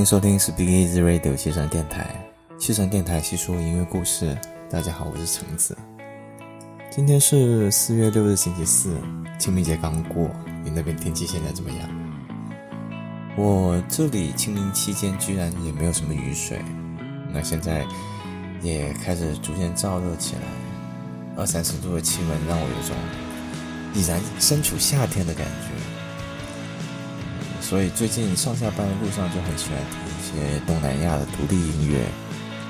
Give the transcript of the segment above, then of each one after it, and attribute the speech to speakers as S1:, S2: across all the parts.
S1: 欢迎收听 Speak Easy Radio 西城电台，西城电台细说音乐故事。大家好，我是橙子。今天是四月六日，星期四，清明节刚过。你那边天气现在怎么样？我这里清明期间居然也没有什么雨水，那现在也开始逐渐燥热起来，二三十度的气温让我有种已然身处夏天的感觉。所以最近上下班的路上就很喜欢听一些东南亚的独立音乐，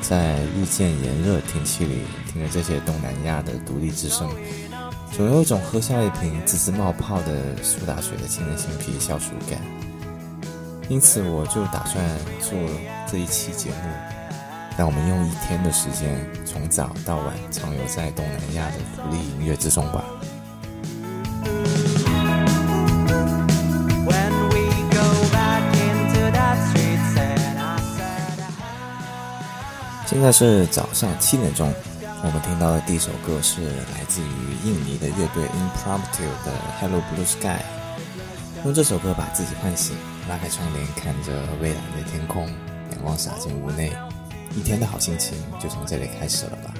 S1: 在日渐炎热天气里，听着这些东南亚的独立之声，总有一种喝下一瓶滋滋冒泡的苏打水的沁人心脾消暑感。因此，我就打算做这一期节目，让我们用一天的时间，从早到晚畅游在东南亚的独立音乐之中吧。是早上七点钟，我们听到的第一首歌是来自于印尼的乐队 Impromptu 的《Hello Blue Sky》。用这首歌把自己唤醒，拉开窗帘，看着蔚蓝的天空，阳光洒进屋内，一天的好心情就从这里开始了吧。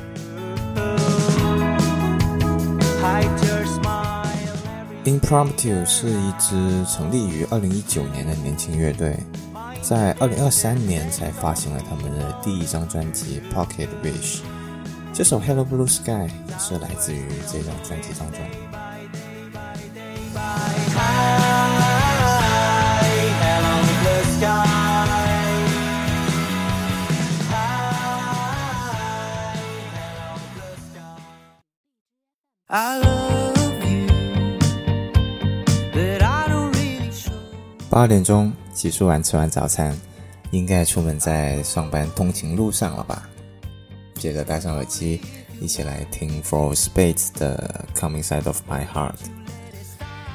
S1: Impromptu 是一支成立于二零一九年的年轻乐队。在二零二三年才发行了他们的第一张专辑《Pocket Wish》，这首《Hello Blue Sky》也是来自于这张专辑当中。八点钟。洗漱完，吃完早餐，应该出门在上班通勤路上了吧？接着戴上耳机，一起来听 Four of Spades 的《Coming Side of My Heart》。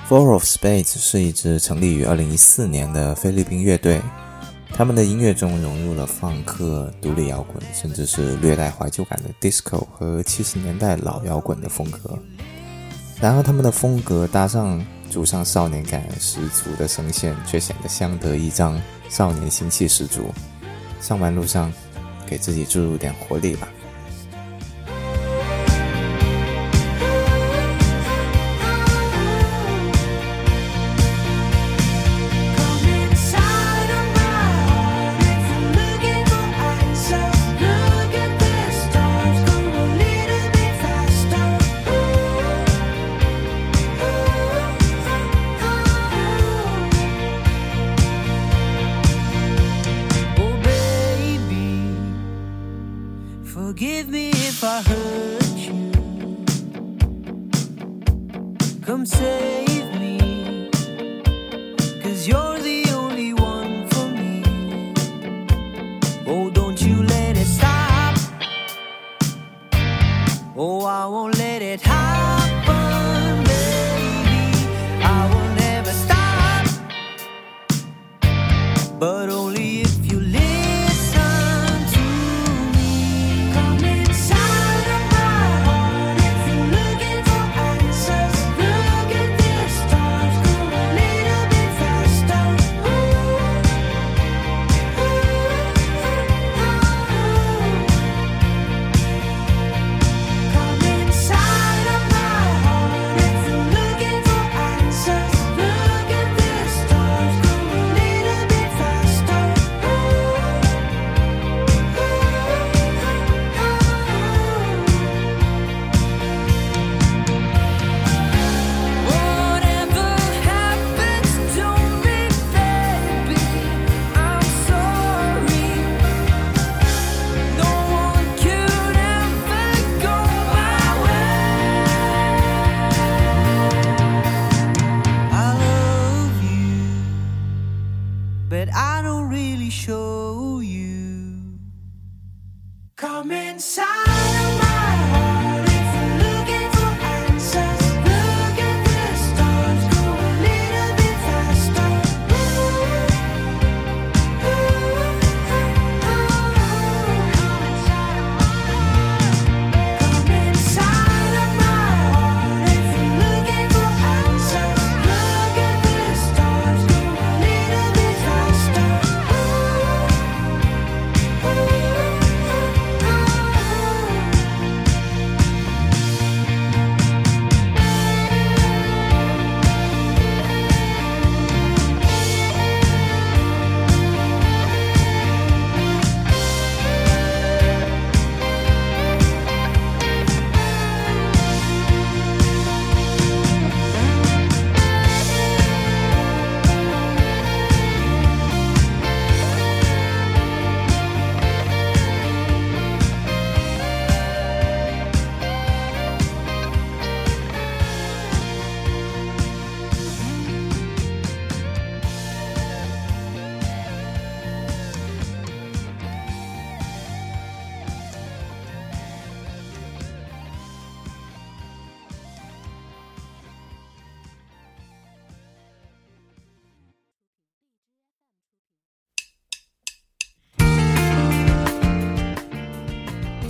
S1: Four of Spades 是一支成立于2014年的菲律宾乐队，他们的音乐中融入了放克、独立摇滚，甚至是略带怀旧感的 Disco 和70年代老摇滚的风格。然而，他们的风格搭上。主唱少年感十足的声线，却显得相得益彰，少年心气十足。上班路上，给自己注入点活力吧。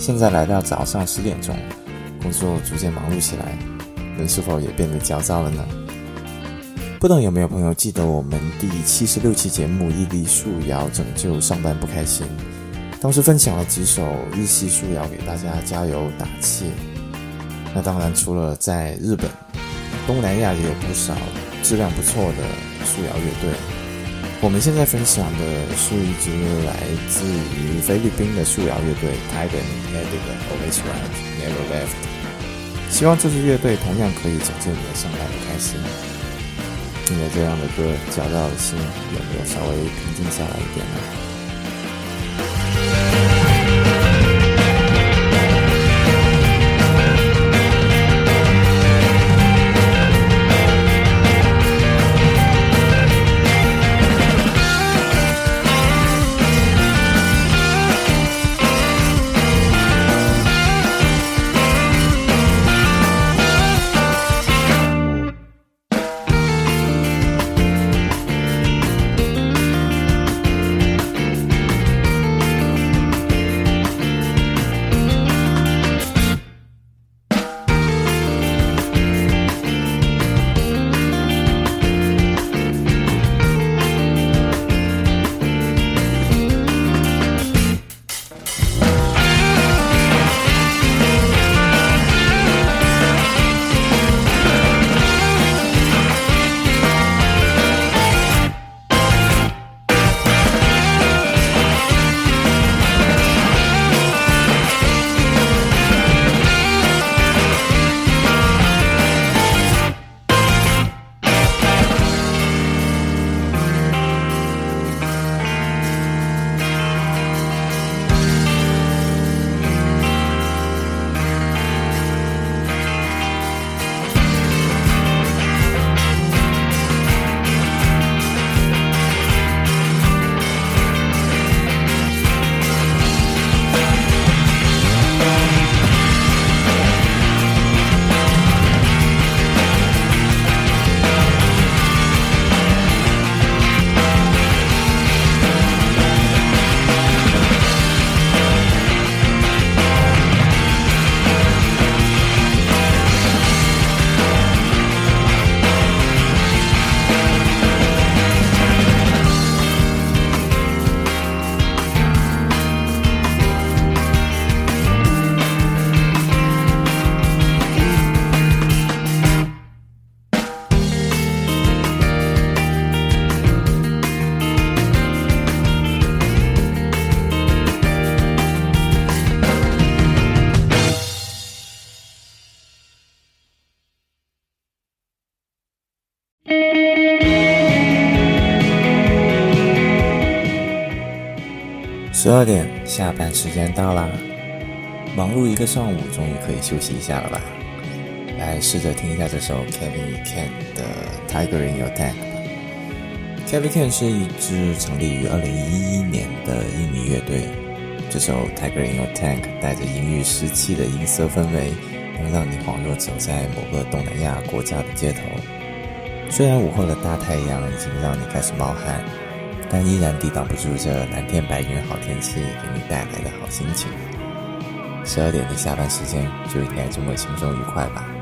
S1: 现在来到早上十点钟，工作逐渐忙碌起来，人是否也变得焦躁了呢？不懂有没有朋友记得我们第七十六期节目《毅力树摇拯救上班不开心》，当时分享了几首日系树摇给大家加油打气。那当然，除了在日本，东南亚也有不少质量不错的树摇乐队。我们现在分享的是一支来自于菲律宾的树摇乐队 Titan m e d i c o v e r a Never Left。希望这支乐队同样可以拯救你的上班的开心。听着这样的歌，焦躁的心有没有稍微平静下来一点呢？十二点，下班时间到啦！忙碌一个上午，终于可以休息一下了吧？来试着听一下这首 Kevin Can 的《Tiger in Your Tank》。Kevin Can 是一支成立于二零一一年的印尼乐队。这首《Tiger in Your Tank》带着阴郁湿气的音色氛围，能让你恍若走在某个东南亚国家的街头。虽然午后的大太阳已经让你开始冒汗。但依然抵挡不住这蓝天白云好天气给你带来的好心情。十二点的下班时间就应该这么轻松愉快吧。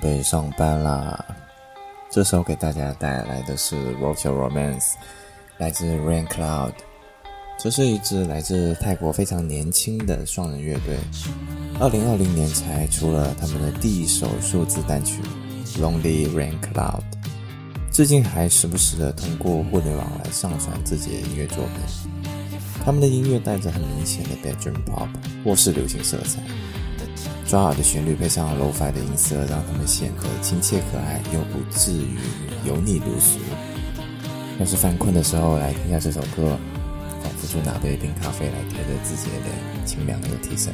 S2: 备上班啦。这首给大家带来的是《Road to Romance》，来自 Rain Cloud。这是一支来自泰国非常年轻的双人乐队，二零二零年才出了他们的第一首数字单曲《Lonely Rain Cloud》，至今还时不时的通过互联网来上传自己的音乐作品。他们的音乐带着很明显的 bedroom pop 卧室流行色彩。抓耳的旋律配上 lo-fi 的音色，让他们显得亲切可爱，又不至于油腻如俗。要是犯困的时候来听下这首歌，仿佛就拿杯冰咖啡来贴着自己的脸，清凉又提神。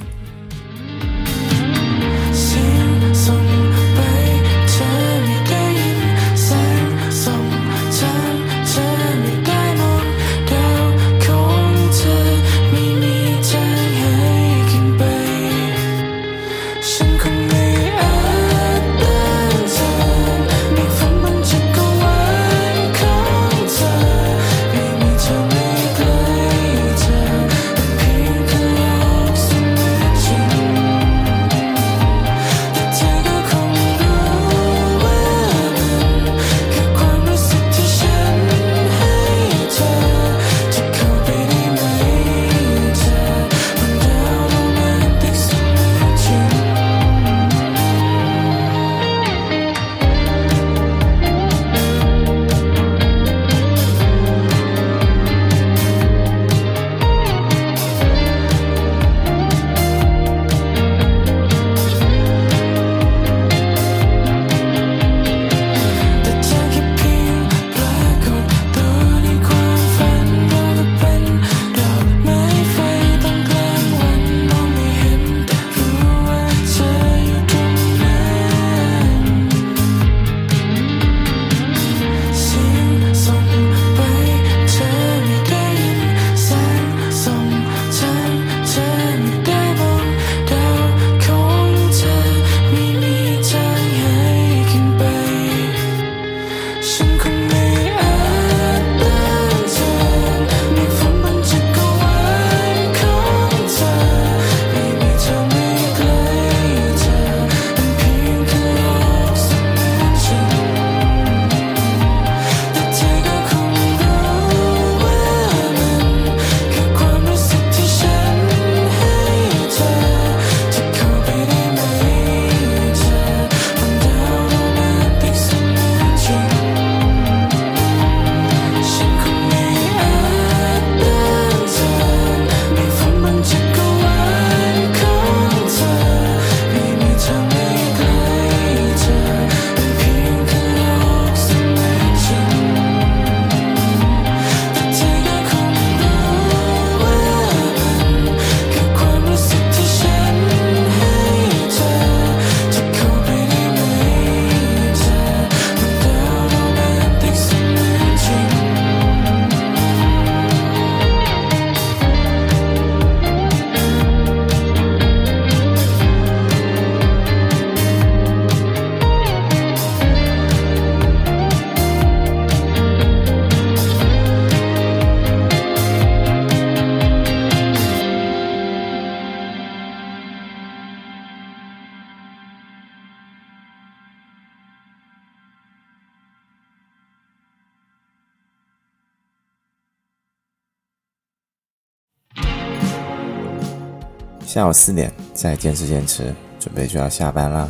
S2: 下午四点，再坚持坚持，准备就要下班啦。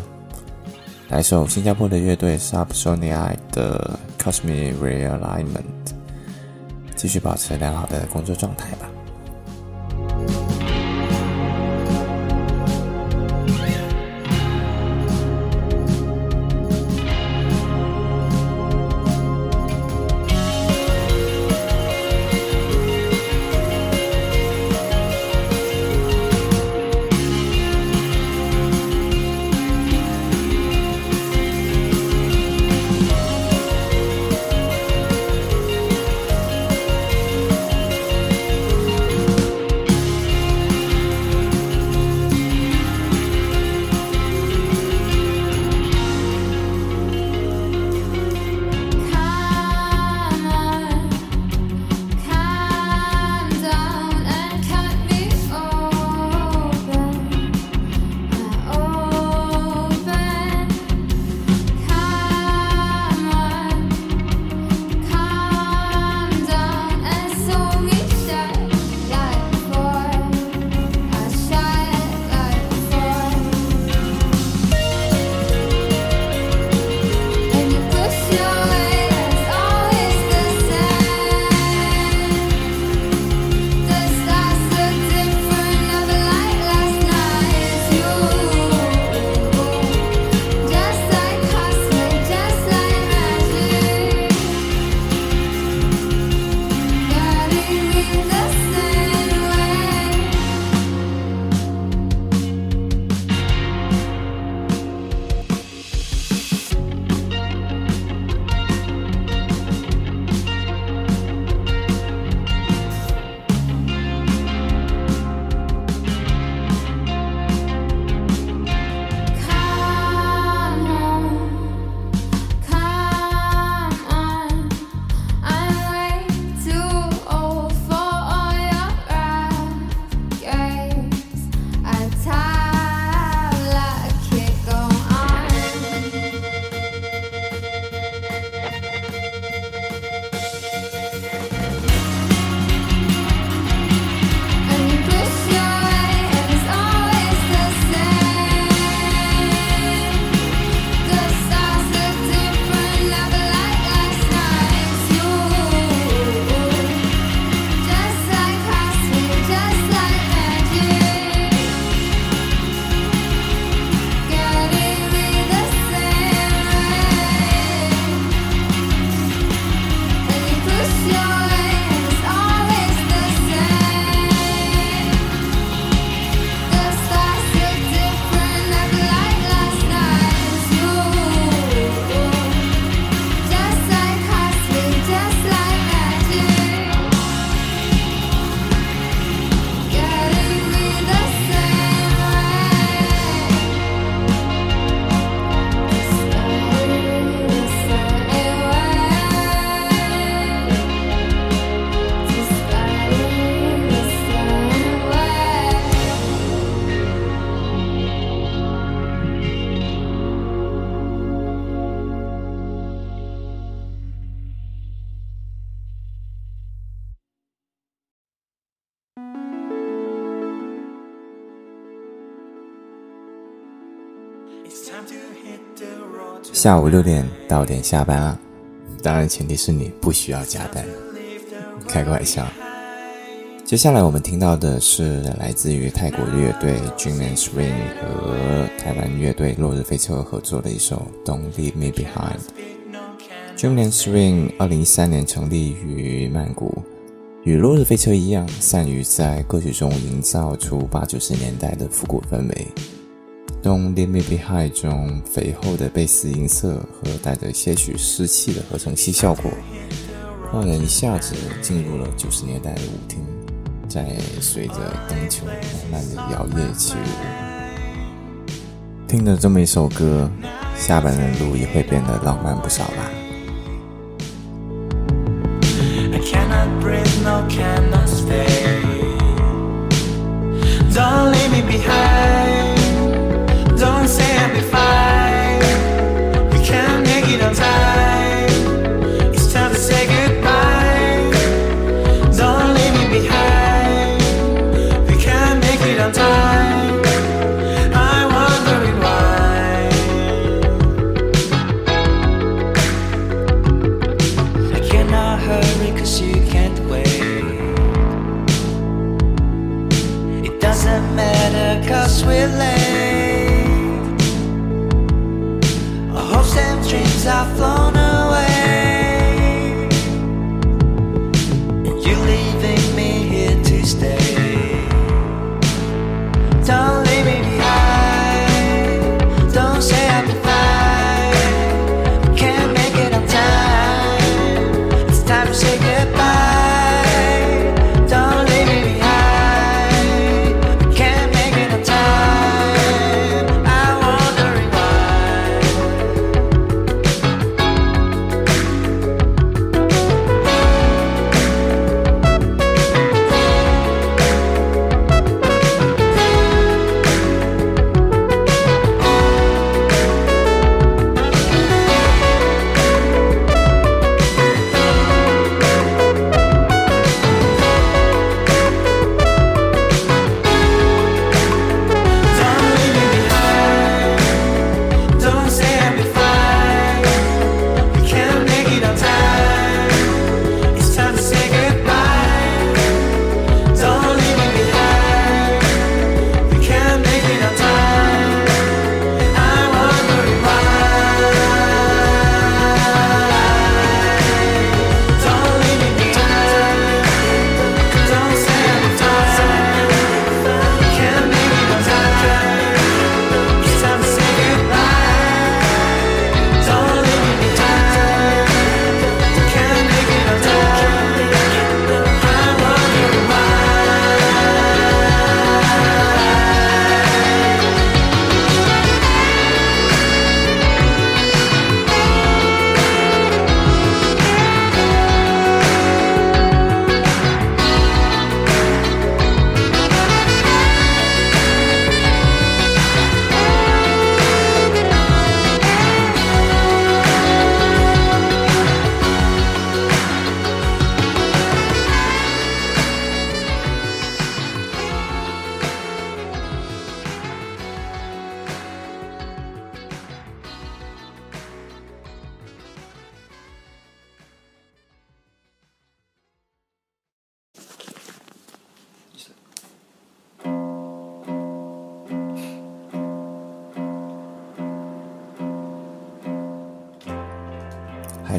S2: 来首新加坡的乐队 Subsonia 的 Cosmic Realignment，继续保持良好的工作状态吧。
S3: 下午六点到点下班了，当然前提是你不需要加班，开个玩笑。接下来我们听到的是来自于泰国乐队 Dream and Swing 和台湾乐队落日飞车合作的一首 Don't Leave Me Behind。Dream and Swing 二零一三年成立于曼谷，与落日飞车一样，善于在歌曲中营造出八九十年代的复古氛围。Don't Leave Me Behind 中肥厚的贝斯音色和带着些许湿气的合成器效果，让人一下子进入了九十年代的舞厅。在随着灯球慢慢的摇曳起舞，听着这么一首歌，下班的路也会变得浪漫不少吧。还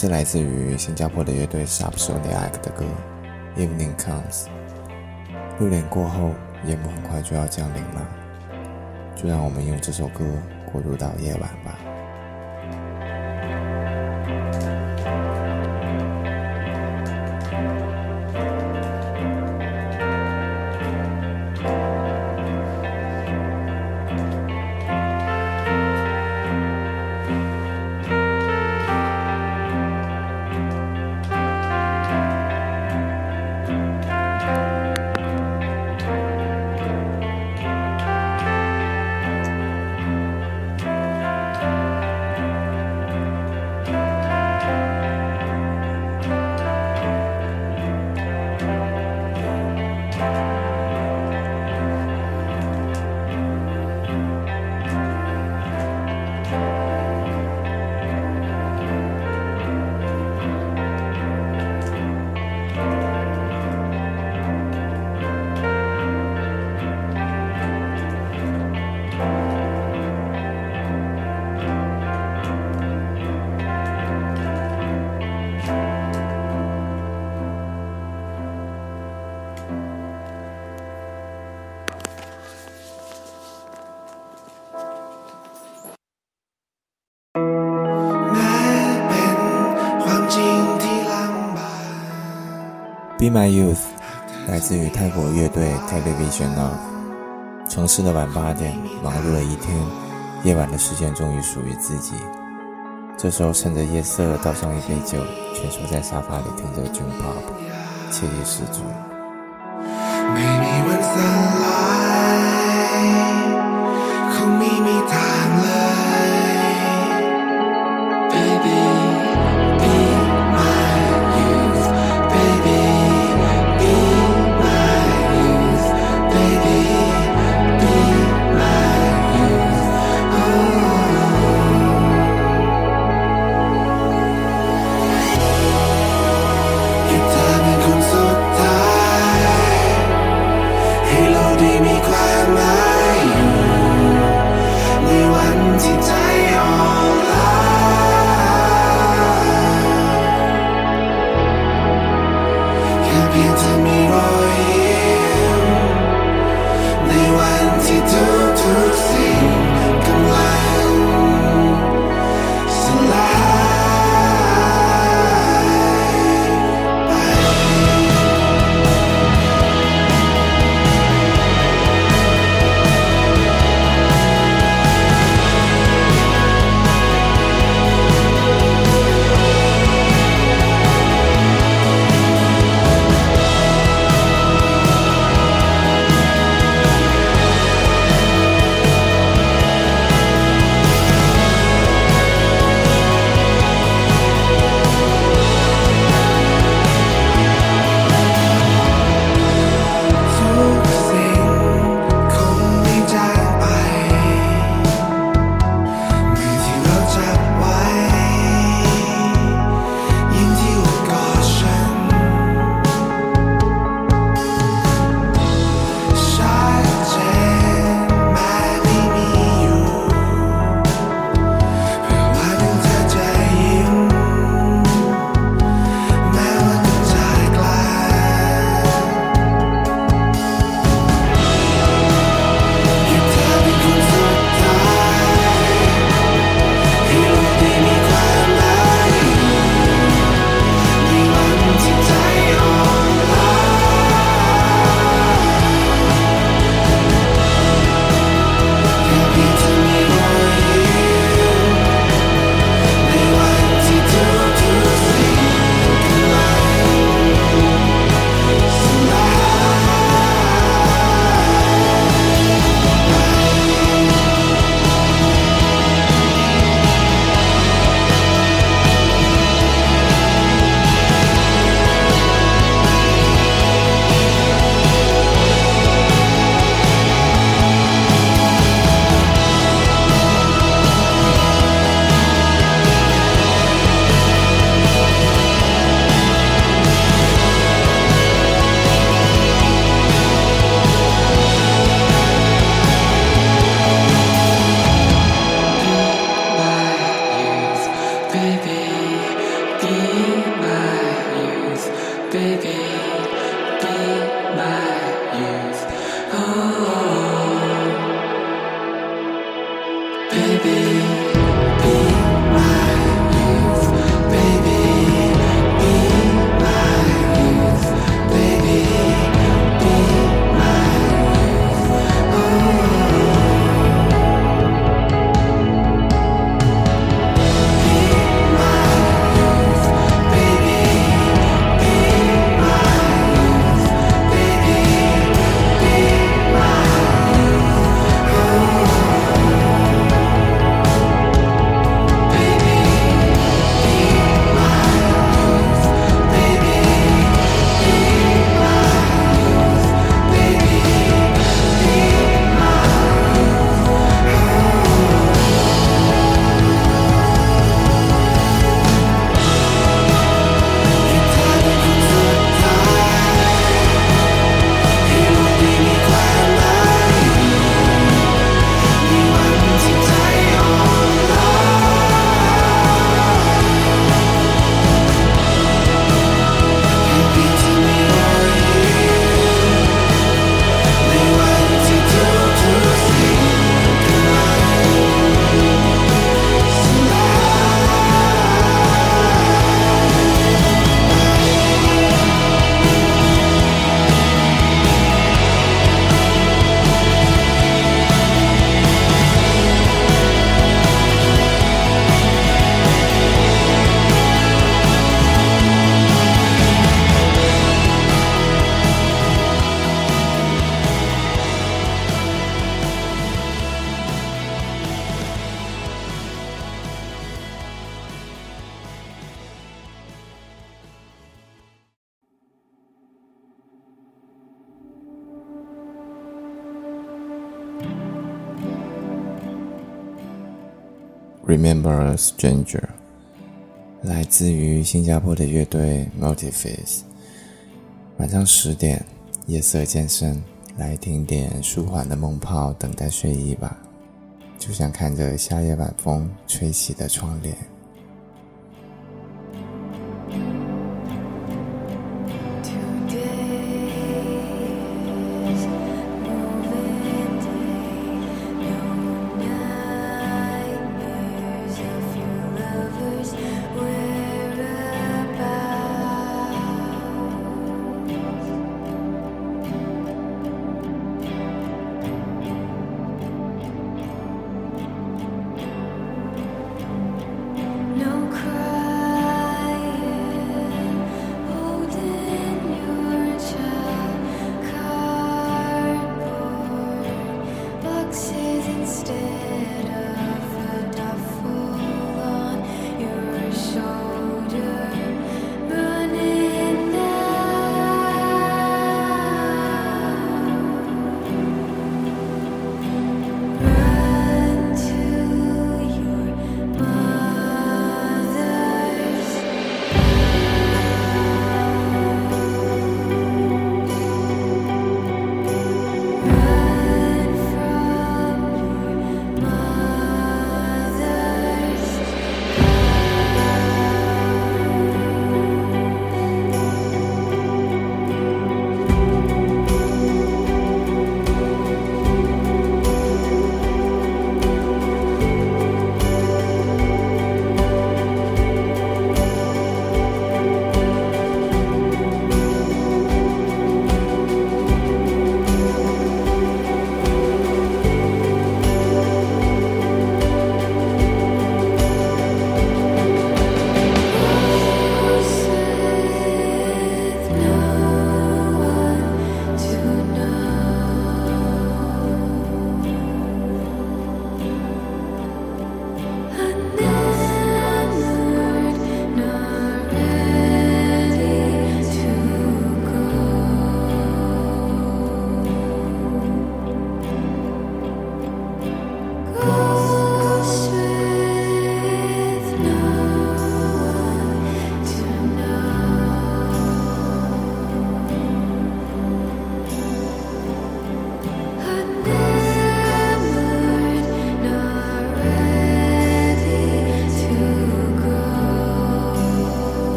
S3: 是来自于新加坡的乐队 Sub s o n i a c 的歌《Evening Comes》。六点过后，夜幕很快就要降临了，就让我们用这首歌过渡到夜晚吧。
S4: My Youth 来自于泰国乐队 Television Love。城市的晚八点，忙碌了一天，夜晚的时间终于属于自己。这时候趁着夜色，倒上一杯酒，蜷缩在沙发里听着 June Pop，惬意十足。
S5: Number Stranger，来自于新加坡的乐队 Multiface。晚上十点，夜色渐深，来听点舒缓的梦泡，等待睡意吧。就像看着夏夜晚风吹起的窗帘。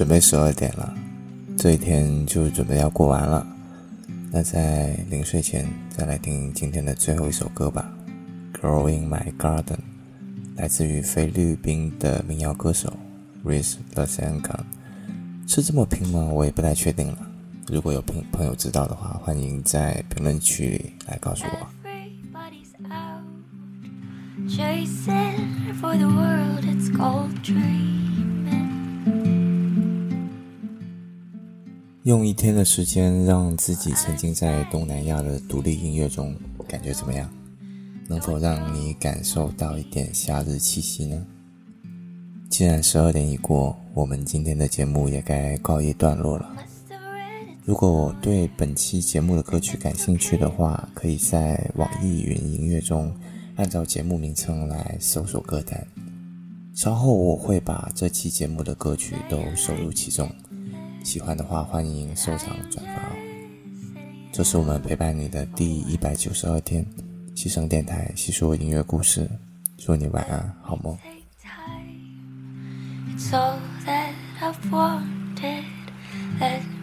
S5: 准备十二点了，这一天就准备要过完了。那在临睡前，再来听今天的最后一首歌吧，《Growing My Garden》，来自于菲律宾的民谣歌手 Riz l a s a n g a 是这么拼吗？我也不太确定了。如果有朋朋友知道的话，欢迎在评论区里来告诉我。
S1: 用一天的时间让自己沉浸在东南亚的独立音乐中，感觉怎么样？能否让你感受到一点夏日气息呢？既然十二点已过，我们今天的节目也该告一段落了。如果对本期节目的歌曲感兴趣的话，可以在网易云音乐中按照节目名称来搜索歌单。稍后我会把这期节目的歌曲都收入其中。喜欢的话，欢迎收藏转发哦。这是我们陪伴你的第一百九十二天，西声电台细说音乐故事，祝你晚安，好梦。
S6: and